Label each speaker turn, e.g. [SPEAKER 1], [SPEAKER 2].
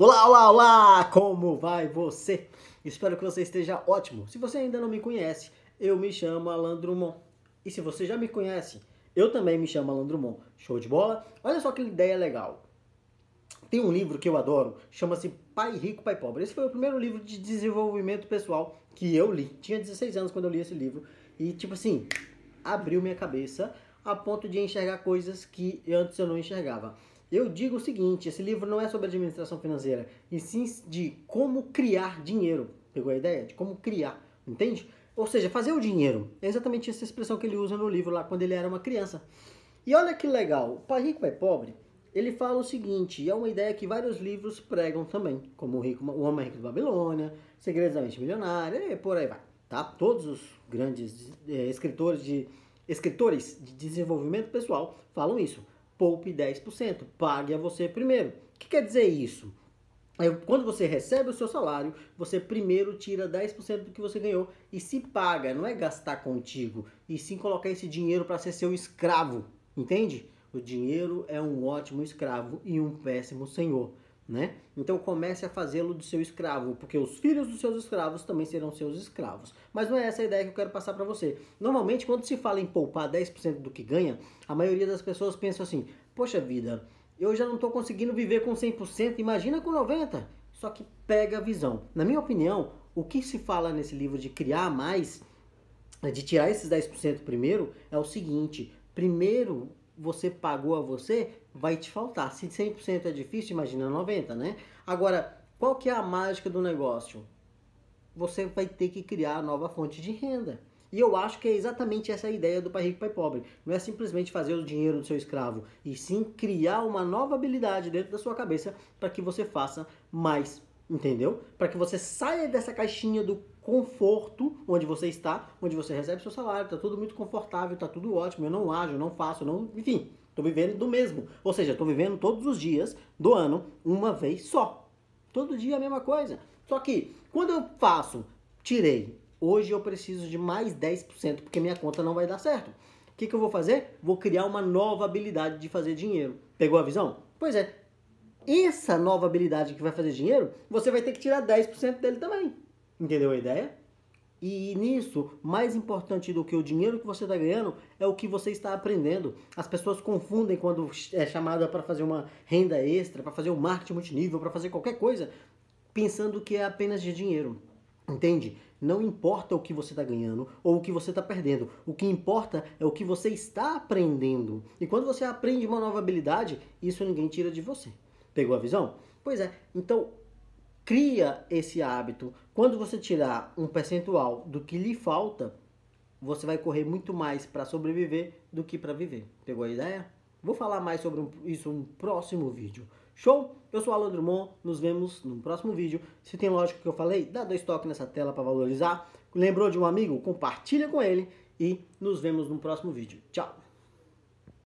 [SPEAKER 1] Olá, olá, olá! Como vai você? Espero que você esteja ótimo. Se você ainda não me conhece, eu me chamo Alan Drummond. E se você já me conhece, eu também me chamo Alan Drummond. Show de bola? Olha só que ideia legal. Tem um livro que eu adoro, chama-se Pai Rico, Pai Pobre. Esse foi o primeiro livro de desenvolvimento pessoal que eu li. Tinha 16 anos quando eu li esse livro. E, tipo assim, abriu minha cabeça a ponto de enxergar coisas que antes eu não enxergava. Eu digo o seguinte, esse livro não é sobre administração financeira, e sim de como criar dinheiro. Pegou a ideia? De como criar, entende? Ou seja, fazer o dinheiro. É exatamente essa expressão que ele usa no livro lá quando ele era uma criança. E olha que legal, o Pai Rico, Pai Pobre, ele fala o seguinte, é uma ideia que vários livros pregam também, como O, Rico, o Homem Rico de Babilônia, Segredos da Mente Milionária, e por aí vai, tá? Todos os grandes é, escritores de escritores de desenvolvimento pessoal falam isso poupe 10%, pague a você primeiro. O que quer dizer isso? É, quando você recebe o seu salário, você primeiro tira 10% do que você ganhou e se paga, não é gastar contigo, e sim colocar esse dinheiro para ser seu escravo, entende? O dinheiro é um ótimo escravo e um péssimo senhor né? Então comece a fazê-lo de seu escravo, porque os filhos dos seus escravos também serão seus escravos. Mas não é essa a ideia que eu quero passar para você. Normalmente, quando se fala em poupar 10% do que ganha, a maioria das pessoas pensa assim: "Poxa vida, eu já não estou conseguindo viver com 100%, imagina com 90". Só que pega a visão. Na minha opinião, o que se fala nesse livro de criar mais, de tirar esses 10% primeiro, é o seguinte: primeiro você pagou a você, vai te faltar. Se 100% é difícil, imagina 90, né? Agora, qual que é a mágica do negócio? Você vai ter que criar nova fonte de renda. E eu acho que é exatamente essa a ideia do Pai Rico Pai Pobre. Não é simplesmente fazer o dinheiro do seu escravo, e sim criar uma nova habilidade dentro da sua cabeça para que você faça mais, entendeu? Para que você saia dessa caixinha do conforto onde você está, onde você recebe seu salário, está tudo muito confortável, está tudo ótimo, eu não ajo, não faço, não, enfim, estou vivendo do mesmo. Ou seja, estou vivendo todos os dias do ano uma vez só. Todo dia a mesma coisa. Só que quando eu faço, tirei, hoje eu preciso de mais 10% porque minha conta não vai dar certo. O que, que eu vou fazer? Vou criar uma nova habilidade de fazer dinheiro. Pegou a visão? Pois é. Essa nova habilidade que vai fazer dinheiro, você vai ter que tirar 10% dele também. Entendeu a ideia? E nisso, mais importante do que o dinheiro que você está ganhando é o que você está aprendendo. As pessoas confundem quando é chamada para fazer uma renda extra, para fazer um marketing multinível, para fazer qualquer coisa, pensando que é apenas de dinheiro. Entende? Não importa o que você está ganhando ou o que você está perdendo. O que importa é o que você está aprendendo. E quando você aprende uma nova habilidade, isso ninguém tira de você. Pegou a visão? Pois é. Então, cria esse hábito. Quando você tirar um percentual do que lhe falta, você vai correr muito mais para sobreviver do que para viver. Pegou a ideia? Vou falar mais sobre isso no próximo vídeo. Show? Eu sou Alan Drummond, nos vemos no próximo vídeo. Se tem lógica que eu falei, dá dois toques nessa tela para valorizar. Lembrou de um amigo? Compartilha com ele e nos vemos no próximo vídeo. Tchau!